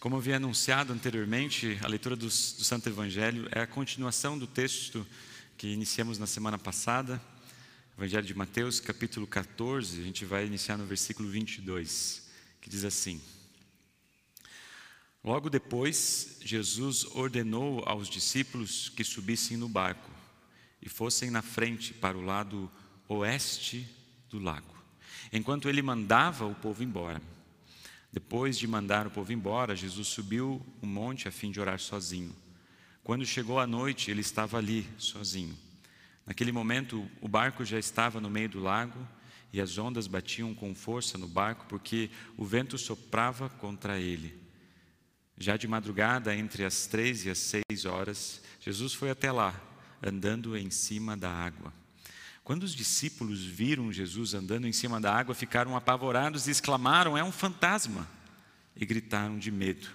Como havia anunciado anteriormente, a leitura do, do Santo Evangelho é a continuação do texto que iniciamos na semana passada, Evangelho de Mateus, capítulo 14, a gente vai iniciar no versículo 22, que diz assim: Logo depois, Jesus ordenou aos discípulos que subissem no barco e fossem na frente para o lado oeste do lago, enquanto ele mandava o povo embora. Depois de mandar o povo embora, Jesus subiu o monte a fim de orar sozinho. Quando chegou a noite, ele estava ali, sozinho. Naquele momento, o barco já estava no meio do lago e as ondas batiam com força no barco porque o vento soprava contra ele. Já de madrugada, entre as três e as seis horas, Jesus foi até lá, andando em cima da água. Quando os discípulos viram Jesus andando em cima da água, ficaram apavorados e exclamaram: É um fantasma! E gritaram de medo.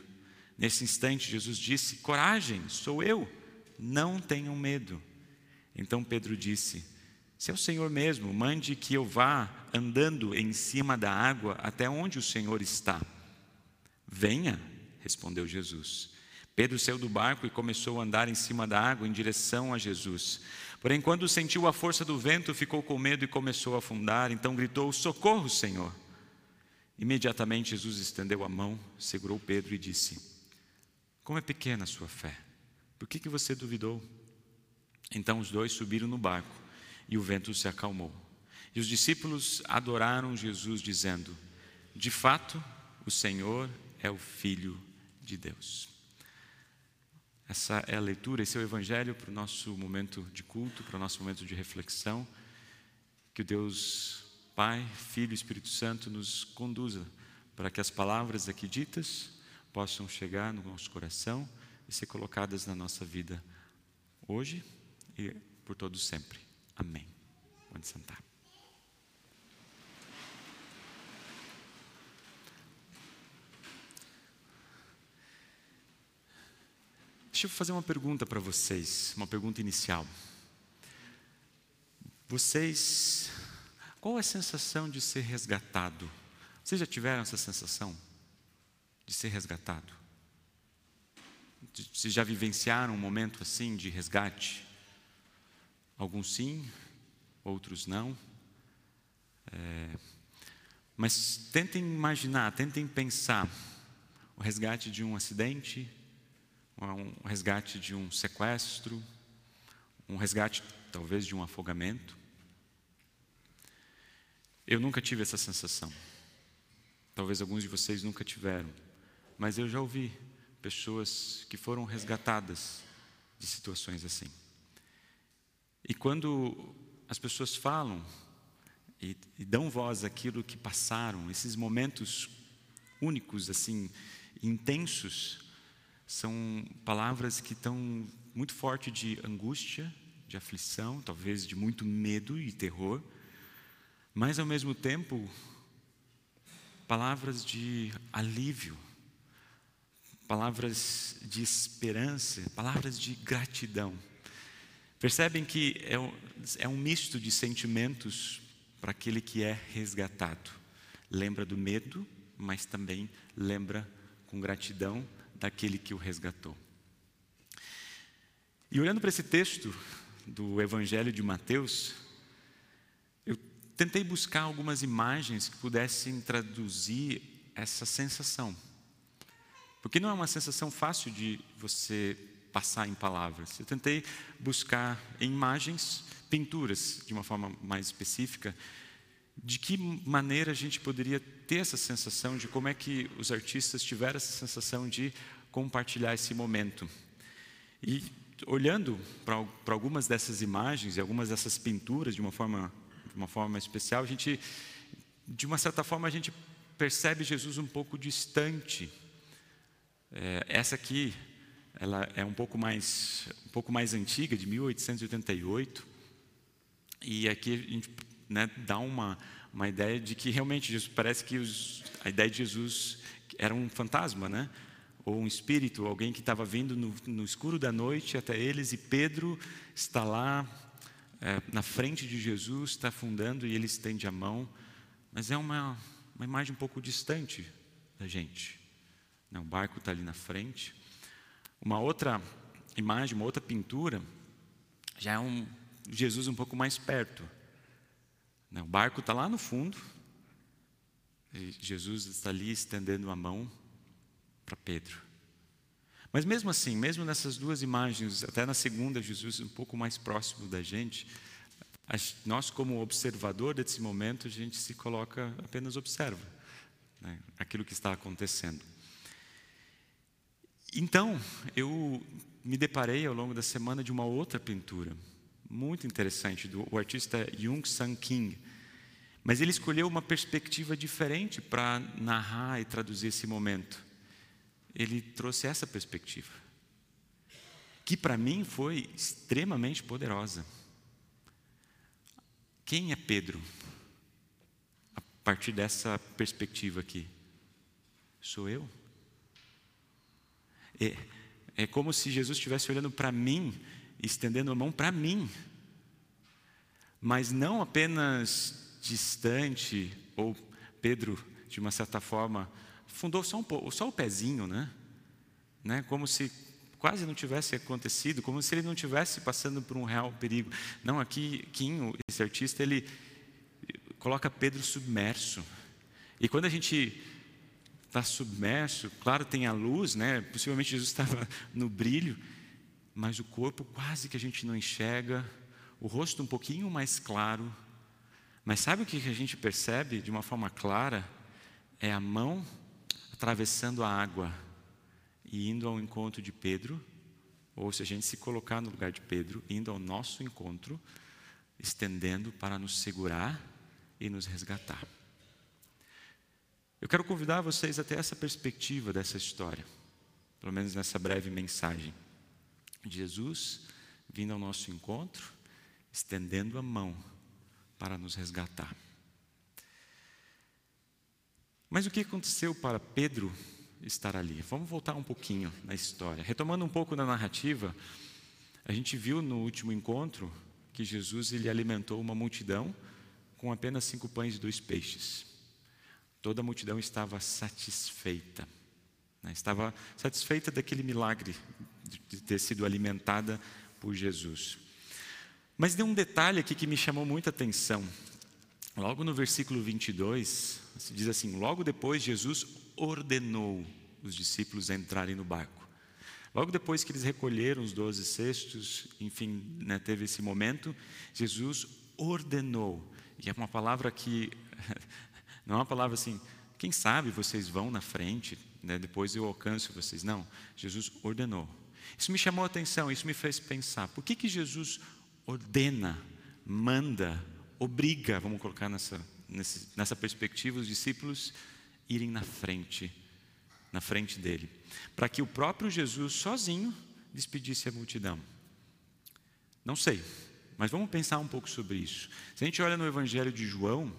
Nesse instante, Jesus disse: Coragem, sou eu, não tenham medo. Então Pedro disse: Se é o Senhor mesmo, mande que eu vá andando em cima da água até onde o Senhor está. Venha, respondeu Jesus. Pedro saiu do barco e começou a andar em cima da água em direção a Jesus. Porém, quando sentiu a força do vento, ficou com medo e começou a afundar. Então gritou: Socorro, Senhor! Imediatamente Jesus estendeu a mão, segurou Pedro e disse: Como é pequena a sua fé, por que, que você duvidou? Então os dois subiram no barco e o vento se acalmou. E os discípulos adoraram Jesus, dizendo: De fato, o Senhor é o Filho de Deus. Essa é a leitura, esse é o Evangelho para o nosso momento de culto, para o nosso momento de reflexão. Que o Deus Pai, Filho e Espírito Santo nos conduza para que as palavras aqui ditas possam chegar no nosso coração e ser colocadas na nossa vida hoje e por todos sempre. Amém. Pode sentar. Deixa eu fazer uma pergunta para vocês, uma pergunta inicial. Vocês, qual é a sensação de ser resgatado? Vocês já tiveram essa sensação de ser resgatado? Vocês já vivenciaram um momento assim de resgate? Alguns sim, outros não. É, mas tentem imaginar, tentem pensar o resgate de um acidente, um resgate de um sequestro, um resgate talvez de um afogamento. Eu nunca tive essa sensação. Talvez alguns de vocês nunca tiveram, mas eu já ouvi pessoas que foram resgatadas de situações assim. E quando as pessoas falam e, e dão voz àquilo que passaram, esses momentos únicos assim, intensos, são palavras que estão muito forte de angústia, de aflição, talvez de muito medo e terror, mas ao mesmo tempo palavras de alívio, palavras de esperança, palavras de gratidão. Percebem que é um, é um misto de sentimentos para aquele que é resgatado. Lembra do medo, mas também lembra com gratidão daquele que o resgatou. E olhando para esse texto do Evangelho de Mateus, eu tentei buscar algumas imagens que pudessem traduzir essa sensação. Porque não é uma sensação fácil de você passar em palavras. Eu tentei buscar em imagens, pinturas, de uma forma mais específica, de que maneira a gente poderia ter essa sensação de como é que os artistas tiveram essa sensação de compartilhar esse momento. E olhando para algumas dessas imagens e algumas dessas pinturas de uma forma de uma forma especial, a gente de uma certa forma a gente percebe Jesus um pouco distante. É, essa aqui, ela é um pouco mais um pouco mais antiga, de 1888, e aqui a gente né, dá uma uma ideia de que realmente Jesus, parece que os, a ideia de Jesus era um fantasma, né? ou um espírito, alguém que estava vindo no, no, escuro da noite até eles, e Pedro está lá é, na frente de Jesus, está afundando e ele estende a mão, mas é uma, uma imagem um pouco distante da gente. Né, o barco está ali na frente. Uma outra imagem, uma outra pintura, já é um Jesus um pouco mais perto. Né, o barco está lá no fundo, Jesus está ali estendendo a mão para Pedro. Mas mesmo assim, mesmo nessas duas imagens, até na segunda, Jesus um pouco mais próximo da gente, nós, como observador desse momento, a gente se coloca, apenas observa né, aquilo que está acontecendo. Então, eu me deparei ao longo da semana de uma outra pintura, muito interessante, do artista Jung San Kim. Mas ele escolheu uma perspectiva diferente para narrar e traduzir esse momento. Ele trouxe essa perspectiva, que para mim foi extremamente poderosa. Quem é Pedro? A partir dessa perspectiva aqui. Sou eu. É, é como se Jesus estivesse olhando para mim, estendendo a mão para mim, mas não apenas distante, ou Pedro, de uma certa forma, fundou só, um, só o pezinho, né? né? Como se quase não tivesse acontecido, como se ele não tivesse passando por um real perigo. Não, aqui, Quinho, esse artista, ele coloca Pedro submerso. E quando a gente está submerso, claro, tem a luz, né? Possivelmente Jesus estava no brilho, mas o corpo quase que a gente não enxerga, o rosto um pouquinho mais claro. Mas sabe o que a gente percebe de uma forma clara? É a mão atravessando a água e indo ao encontro de Pedro, ou se a gente se colocar no lugar de Pedro, indo ao nosso encontro, estendendo para nos segurar e nos resgatar. Eu quero convidar vocês até essa perspectiva dessa história, pelo menos nessa breve mensagem. Jesus vindo ao nosso encontro, estendendo a mão para nos resgatar. Mas o que aconteceu para Pedro estar ali. Vamos voltar um pouquinho na história. Retomando um pouco da narrativa, a gente viu no último encontro que Jesus ele alimentou uma multidão com apenas cinco pães e dois peixes. Toda a multidão estava satisfeita. Né? Estava satisfeita daquele milagre de ter sido alimentada por Jesus. Mas tem um detalhe aqui que me chamou muita atenção. Logo no versículo 22, se diz assim: Logo depois, Jesus ordenou os discípulos a entrarem no barco. Logo depois que eles recolheram os doze cestos, enfim, né, teve esse momento, Jesus ordenou. E é uma palavra que, não é uma palavra assim, quem sabe vocês vão na frente, né, depois eu alcanço vocês. Não, Jesus ordenou. Isso me chamou a atenção, isso me fez pensar, por que, que Jesus ordena, manda, obriga, vamos colocar nessa, nessa perspectiva, os discípulos irem na frente, na frente dele, para que o próprio Jesus sozinho despedisse a multidão. Não sei, mas vamos pensar um pouco sobre isso. Se a gente olha no Evangelho de João,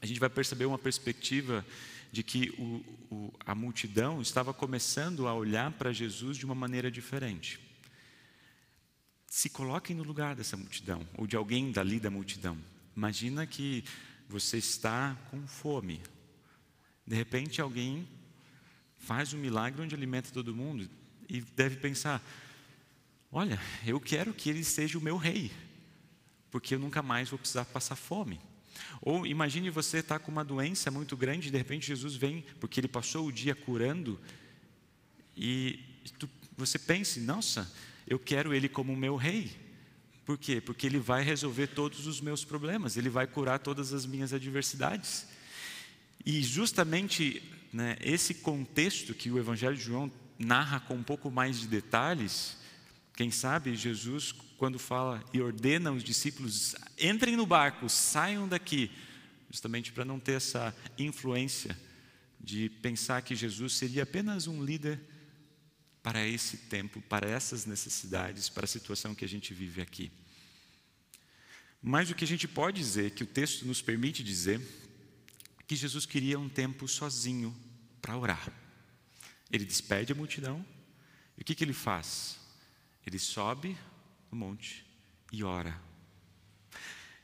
a gente vai perceber uma perspectiva de que o, o, a multidão estava começando a olhar para Jesus de uma maneira diferente. Se coloquem no lugar dessa multidão, ou de alguém dali da multidão. Imagina que você está com fome. De repente alguém faz um milagre onde alimenta todo mundo e deve pensar: olha, eu quero que ele seja o meu rei, porque eu nunca mais vou precisar passar fome. Ou imagine você estar tá com uma doença muito grande, e de repente Jesus vem, porque ele passou o dia curando, e tu, você pense: nossa, eu quero ele como meu rei. Por quê? Porque ele vai resolver todos os meus problemas, ele vai curar todas as minhas adversidades. E justamente né, esse contexto que o Evangelho de João narra com um pouco mais de detalhes, quem sabe Jesus, quando fala e ordena os discípulos, entrem no barco, saiam daqui, justamente para não ter essa influência de pensar que Jesus seria apenas um líder para esse tempo, para essas necessidades, para a situação que a gente vive aqui. Mas o que a gente pode dizer, que o texto nos permite dizer, é que Jesus queria um tempo sozinho para orar. Ele despede a multidão, e o que, que ele faz? Ele sobe no monte e ora.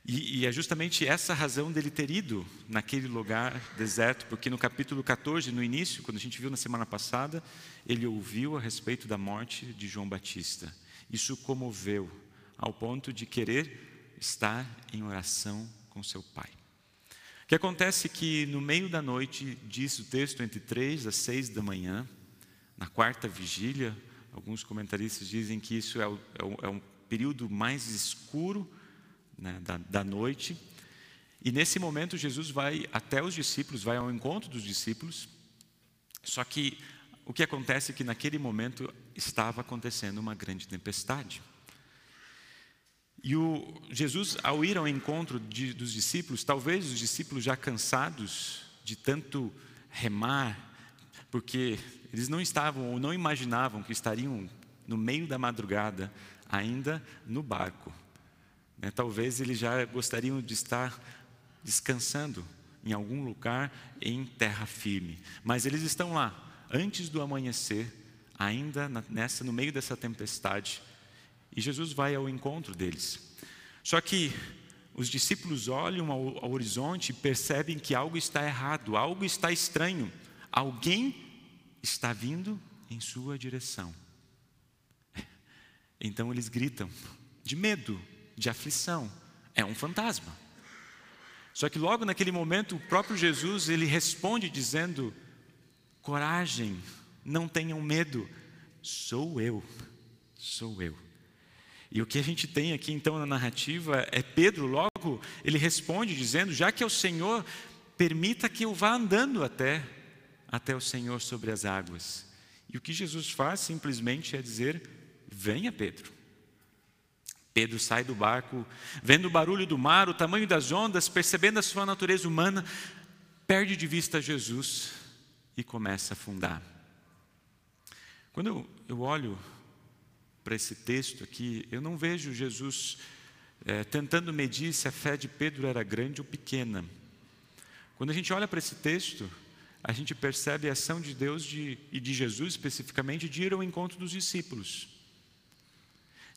E, e, é justamente essa razão dele ter ido naquele lugar deserto, porque no capítulo 14, no início, quando a gente viu na semana passada, ele ouviu a respeito da morte de João Batista. Isso comoveu ao ponto de querer estar em oração com seu pai. O que acontece é que no meio da noite, diz o texto, entre três às seis da manhã, na quarta vigília, alguns comentaristas dizem que isso é é o, é um período mais escuro né, da, da noite. E nesse momento Jesus vai até os discípulos, vai ao encontro dos discípulos. Só que o que acontece é que naquele momento estava acontecendo uma grande tempestade. E o Jesus, ao ir ao encontro de, dos discípulos, talvez os discípulos já cansados de tanto remar, porque eles não estavam ou não imaginavam que estariam no meio da madrugada ainda no barco, né? Talvez eles já gostariam de estar descansando em algum lugar em terra firme, mas eles estão lá antes do amanhecer, ainda nessa no meio dessa tempestade, e Jesus vai ao encontro deles. Só que os discípulos olham ao, ao horizonte e percebem que algo está errado, algo está estranho. Alguém está vindo em sua direção. Então eles gritam de medo, de aflição. É um fantasma. Só que logo naquele momento, o próprio Jesus, ele responde dizendo: Coragem, não tenham medo, sou eu, sou eu. E o que a gente tem aqui então na narrativa é Pedro, logo, ele responde dizendo: Já que é o Senhor, permita que eu vá andando até, até o Senhor sobre as águas. E o que Jesus faz simplesmente é dizer: Venha, Pedro. Pedro sai do barco, vendo o barulho do mar, o tamanho das ondas, percebendo a sua natureza humana, perde de vista Jesus e começa a afundar. Quando eu, olho para esse texto aqui, eu não vejo Jesus é, tentando medir se a fé de Pedro era grande ou pequena. Quando a gente olha para esse texto, a gente percebe a ação de Deus de, e de Jesus especificamente de ir ao encontro dos discípulos.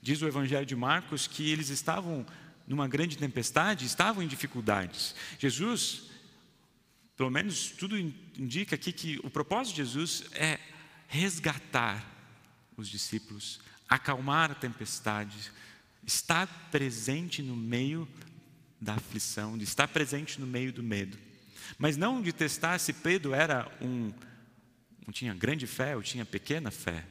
Diz o Evangelho de Marcos que eles estavam numa grande tempestade, estavam em dificuldades. Jesus, pelo menos tudo indica aqui que o propósito de Jesus é resgatar os discípulos, acalmar a tempestade, estar presente no meio da aflição, estar presente no meio do medo. Mas não de testar se Pedro era um, não tinha grande fé ou tinha pequena fé.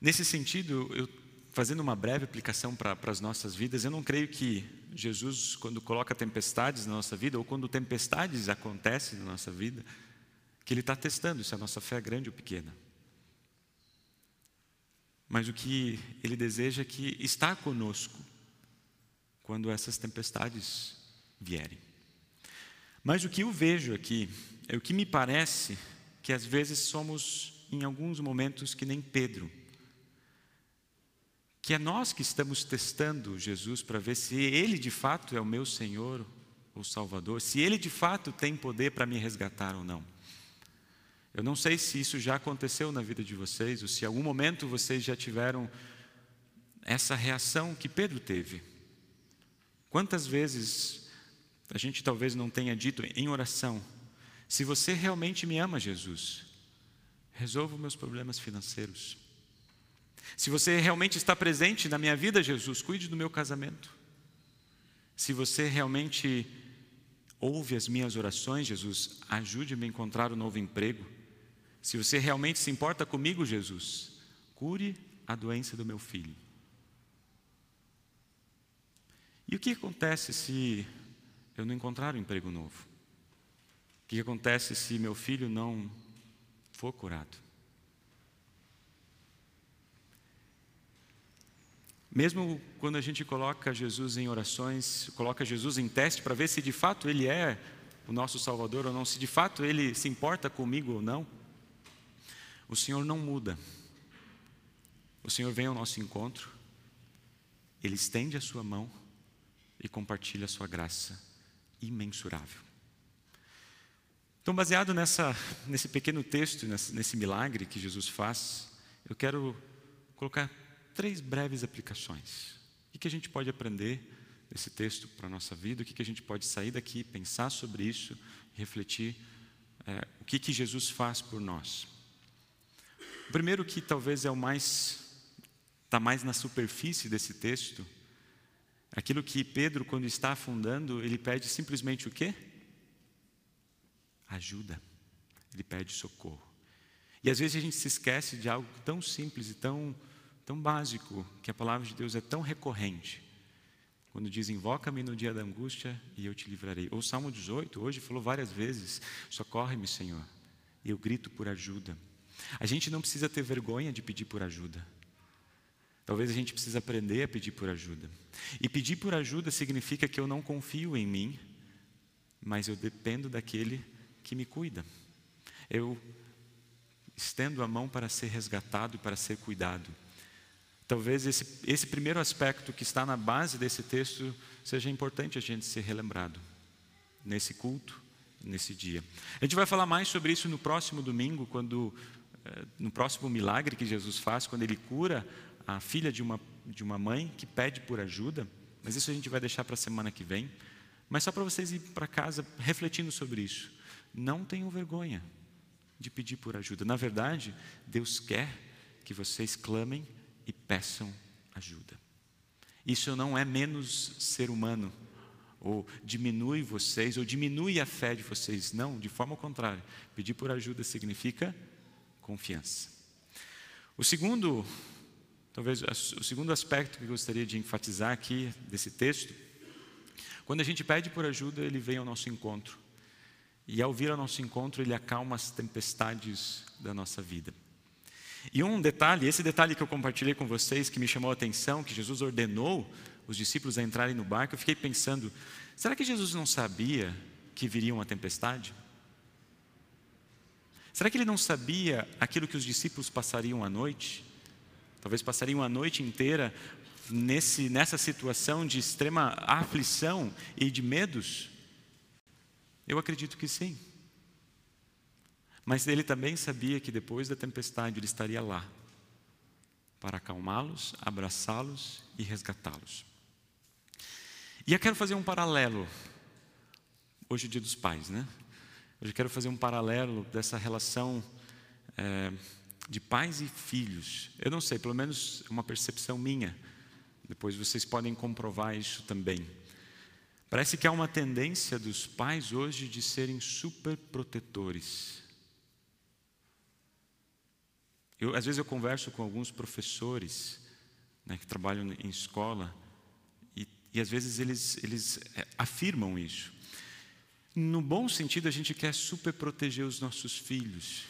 Nesse sentido, eu, fazendo uma breve aplicação para, as nossas vidas, eu não creio que Jesus, quando coloca tempestades na nossa vida, ou quando tempestades acontecem na nossa vida, que Ele está testando se a nossa fé é grande ou pequena. Mas o que Ele deseja é que está conosco quando essas tempestades vierem. Mas o que eu vejo aqui é o que me parece que às vezes somos, em alguns momentos, que nem Pedro que é nós que estamos testando Jesus para ver se Ele de fato é o meu Senhor ou Salvador, se Ele de fato tem poder para me resgatar ou não. Eu não sei se isso já aconteceu na vida de vocês, ou se em algum momento vocês já tiveram essa reação que Pedro teve. Quantas vezes a gente talvez não tenha dito em oração: se você realmente me ama, Jesus, resolva meus problemas financeiros. Se você realmente está presente na minha vida, Jesus, cuide do meu casamento. Se você realmente ouve as minhas orações, Jesus, ajude-me a encontrar um novo emprego. Se você realmente se importa comigo, Jesus, cure a doença do meu filho. E o que acontece se eu não encontrar um emprego novo? O que acontece se meu filho não for curado? Mesmo quando a gente coloca Jesus em orações, coloca Jesus em teste para ver se de fato Ele é o nosso Salvador ou não, se de fato Ele se importa comigo ou não, o Senhor não muda. O Senhor vem ao nosso encontro, Ele estende a Sua mão e compartilha a Sua graça imensurável. Então, baseado nessa, nesse pequeno texto, nesse, milagre que Jesus faz, eu quero colocar três breves aplicações. O que a gente pode aprender desse texto para a nossa vida? O que a gente pode sair daqui, pensar sobre isso, refletir é, o que, que Jesus faz por nós? O primeiro que talvez é o mais está mais na superfície desse texto, aquilo que Pedro, quando está afundando, ele pede simplesmente o quê? Ajuda. Ele pede socorro. E às vezes a gente se esquece de algo tão simples e tão, tão básico, que a palavra de Deus é tão recorrente. Quando diz, invoca-me no dia da angústia e eu te livrarei. Ou Salmo 18, hoje falou várias vezes, socorre-me, Senhor. Eu grito por ajuda. A gente não precisa ter vergonha de pedir por ajuda. Talvez a gente precise aprender a pedir por ajuda. E pedir por ajuda significa que eu não confio em mim, mas eu dependo daquele que me cuida. Eu estendo a mão para ser resgatado e para ser cuidado. Talvez esse, esse primeiro aspecto que está na base desse texto seja importante a gente ser relembrado nesse culto, nesse dia. A gente vai falar mais sobre isso no próximo domingo, quando eh, no próximo milagre que Jesus faz, quando ele cura a filha de uma, de uma mãe que pede por ajuda, mas isso a gente vai deixar para a semana que vem. Mas só para vocês ir para casa refletindo sobre isso. Não tenham vergonha de pedir por ajuda. Na verdade, Deus quer que vocês clamem e peçam ajuda. Isso não é menos ser humano, ou diminui vocês, ou diminui a fé de vocês. Não, de forma contrária. Pedir por ajuda significa confiança. O segundo, talvez o segundo aspecto que eu gostaria de enfatizar aqui desse texto, quando a gente pede por ajuda, ele vem ao nosso encontro. E ao vir ao nosso encontro, ele acalma as tempestades da nossa vida. E um detalhe, esse detalhe que eu compartilhei com vocês, que me chamou a atenção, que Jesus ordenou os discípulos a entrarem no barco, eu fiquei pensando: será que Jesus não sabia que viria uma tempestade? Será que ele não sabia aquilo que os discípulos passariam à noite? Talvez passariam a noite inteira nesse, nessa situação de extrema aflição e de medos? Eu acredito que sim. Mas ele também sabia que depois da tempestade ele estaria lá para acalmá-los, abraçá-los e resgatá-los. E eu quero fazer um paralelo. Hoje é dia dos pais, né? Hoje eu quero fazer um paralelo dessa relação é, de pais e filhos. Eu não sei, pelo menos é uma percepção minha. Depois vocês podem comprovar isso também. Parece que há uma tendência dos pais hoje de serem super protetores. Eu, às vezes eu converso com alguns professores né, que trabalham em escola e, e às vezes eles, eles é, afirmam isso. No bom sentido, a gente quer super proteger os nossos filhos.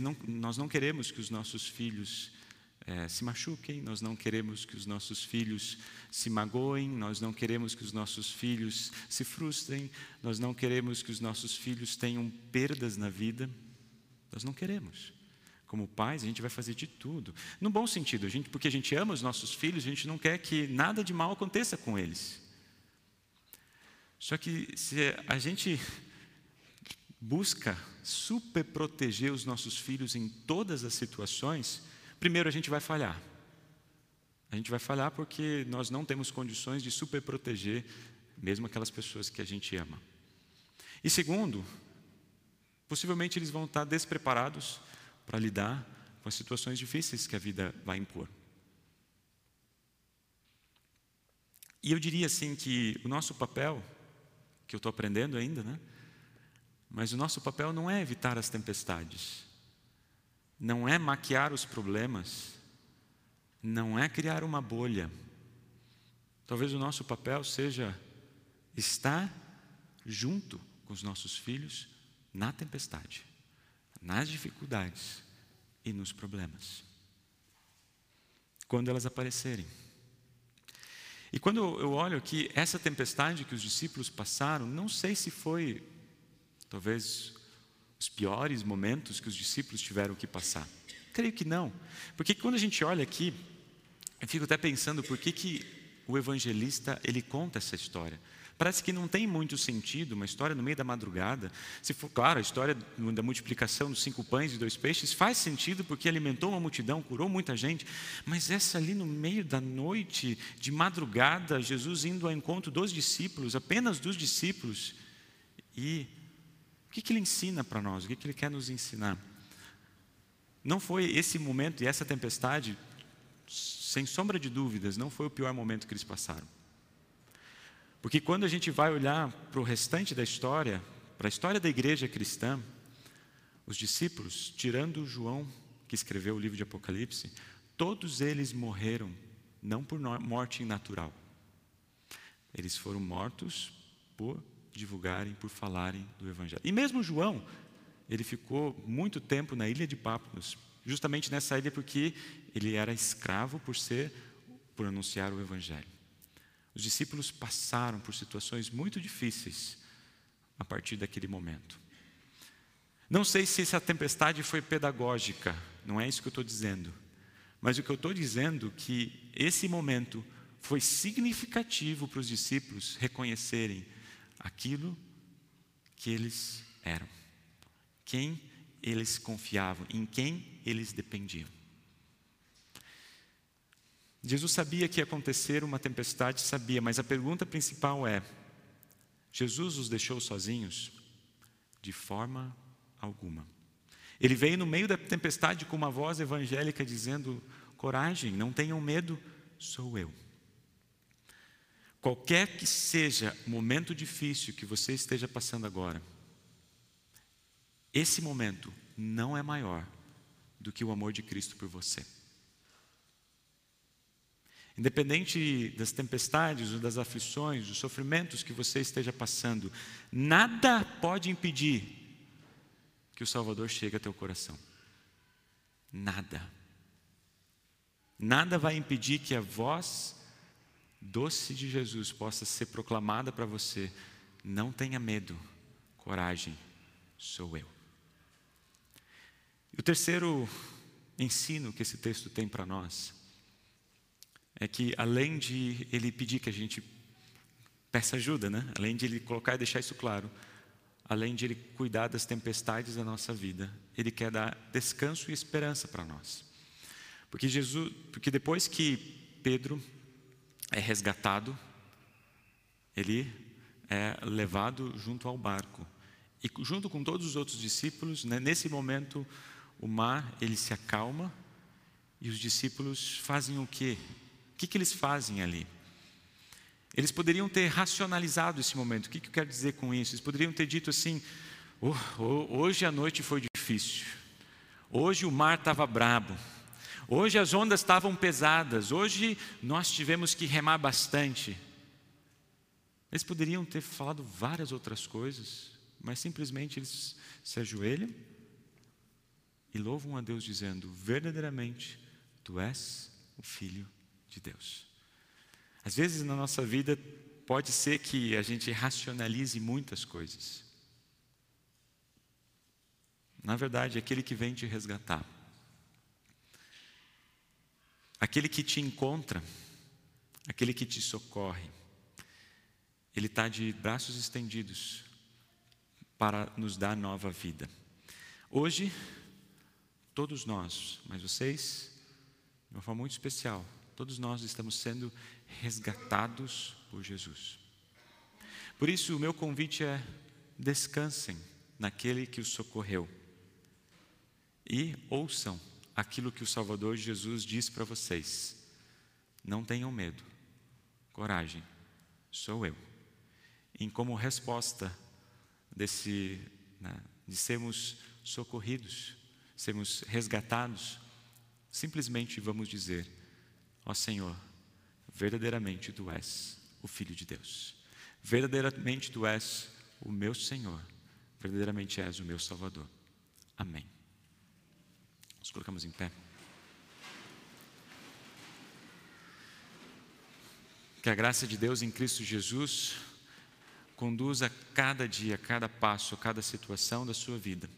Não, nós não queremos que os nossos filhos é, se machuquem, nós não queremos que os nossos filhos se magoem, nós não queremos que os nossos filhos se frustrem, nós não queremos que os nossos filhos tenham perdas na vida, nós não queremos. Como pais, a gente vai fazer de tudo. No bom sentido, a gente, porque a gente ama os nossos filhos, a gente não quer que nada de mal aconteça com eles. Só que se a gente busca super proteger os nossos filhos em todas as situações, Primeiro, a gente vai falhar. A gente vai falhar porque nós não temos condições de super proteger mesmo aquelas pessoas que a gente ama. E segundo, possivelmente eles vão estar despreparados para lidar com as situações difíceis que a vida vai impor. E eu diria assim que o nosso papel, que eu estou aprendendo ainda, né? Mas o nosso papel não é evitar as tempestades não é maquiar os problemas, não é criar uma bolha. Talvez o nosso papel seja estar junto com os nossos filhos na tempestade, nas dificuldades e nos problemas. Quando elas aparecerem. E quando eu olho aqui, essa tempestade que os discípulos passaram, não sei se foi, talvez, os piores momentos que os discípulos tiveram que passar? Creio que não. Porque quando a gente olha aqui, eu fico até pensando por que, que o evangelista ele conta essa história. Parece que não tem muito sentido uma história no meio da madrugada. Se for, claro, a história da multiplicação dos cinco pães e dois peixes faz sentido porque alimentou uma multidão, curou muita gente. Mas essa ali no meio da noite, de madrugada, Jesus indo ao encontro dos discípulos, apenas dos discípulos. E o que, que ele ensina para nós? O que, que ele quer nos ensinar? Não foi esse momento e essa tempestade, sem sombra de dúvidas, não foi o pior momento que eles passaram. Porque quando a gente vai olhar para o restante da história, para a história da igreja cristã, os discípulos, tirando João, que escreveu o livro de Apocalipse, todos eles morreram, não por morte natural. Eles foram mortos por divulgarem, por falarem do Evangelho. E mesmo João, ele ficou muito tempo na ilha de Pápulos, justamente nessa ilha porque ele era escravo por ser, por anunciar o Evangelho. Os discípulos passaram por situações muito difíceis a partir daquele momento. Não sei se essa tempestade foi pedagógica, não é isso que eu estou dizendo. Mas o que eu estou dizendo é que esse momento foi significativo para os discípulos reconhecerem aquilo que eles eram, quem eles confiavam, em quem eles dependiam. Jesus sabia que ia acontecer uma tempestade, sabia, mas a pergunta principal é: Jesus os deixou sozinhos? De forma alguma. Ele veio no meio da tempestade com uma voz evangélica dizendo: coragem, não tenham medo, sou eu. Qualquer que seja o momento difícil que você esteja passando agora, esse momento não é maior do que o amor de Cristo por você. Independente das tempestades, ou das aflições, dos sofrimentos que você esteja passando, nada pode impedir que o Salvador chegue a teu coração. Nada. Nada vai impedir que a voz doce de Jesus possa ser proclamada para você. Não tenha medo, coragem, sou eu. E o terceiro ensino que esse texto tem para nós é que, além de ele pedir que a gente peça ajuda, né? além de ele colocar e deixar isso claro, além de ele cuidar das tempestades da nossa vida, ele quer dar descanso e esperança para nós. Porque Jesus, porque depois que Pedro é resgatado, ele é levado junto ao barco. E junto com todos os outros discípulos, né, nesse momento, o mar ele se acalma e os discípulos fazem o quê? O que, que eles fazem ali? Eles poderiam ter racionalizado esse momento. O que, que eu quero dizer com isso? Eles poderiam ter dito assim: oh, oh, hoje a noite foi difícil, hoje o mar estava brabo, Hoje as ondas estavam pesadas, hoje nós tivemos que remar bastante. Eles poderiam ter falado várias outras coisas, mas simplesmente eles se ajoelham e louvam a Deus, dizendo: verdadeiramente, tu és o Filho de Deus. Às vezes na nossa vida pode ser que a gente racionalize muitas coisas. Na verdade, aquele que vem te resgatar Aquele que te encontra, aquele que te socorre, ele está de braços estendidos para nos dar nova vida. Hoje, todos nós, mas vocês, de uma forma muito especial, todos nós estamos sendo resgatados por Jesus. Por isso, o meu convite é: descansem naquele que os socorreu e ouçam aquilo que o Salvador Jesus diz para vocês. Não tenham medo, coragem, sou eu. E como resposta desse, né, de sermos socorridos, sermos resgatados, simplesmente vamos dizer: Ó Senhor, verdadeiramente tu és o Filho de Deus, verdadeiramente tu és o meu Senhor, verdadeiramente és o meu Salvador. Amém. Nos colocamos em pé. Que a graça de Deus em Cristo Jesus conduza cada dia, cada passo, cada situação da sua vida.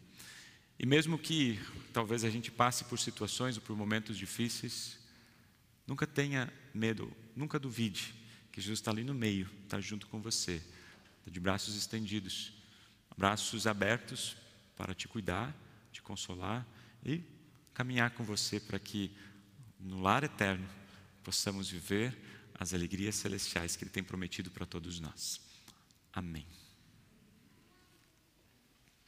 E mesmo que talvez a gente passe por situações ou por momentos difíceis, nunca tenha medo, nunca duvide que Jesus está ali no meio, está junto com você, de braços estendidos, braços abertos para te cuidar, te consolar e caminhar com você para que no lar eterno possamos viver as alegrias celestiais que Ele tem prometido para todos nós. Amém.